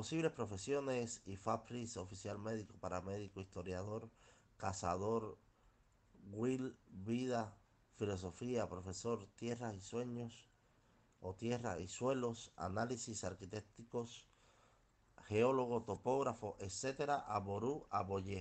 Posibles profesiones: IFAPRIS, oficial médico, paramédico, historiador, cazador, will, vida, filosofía, profesor, tierras y sueños, o tierras y suelos, análisis arquitectónicos, geólogo, topógrafo, etcétera, Aború, Aboyé.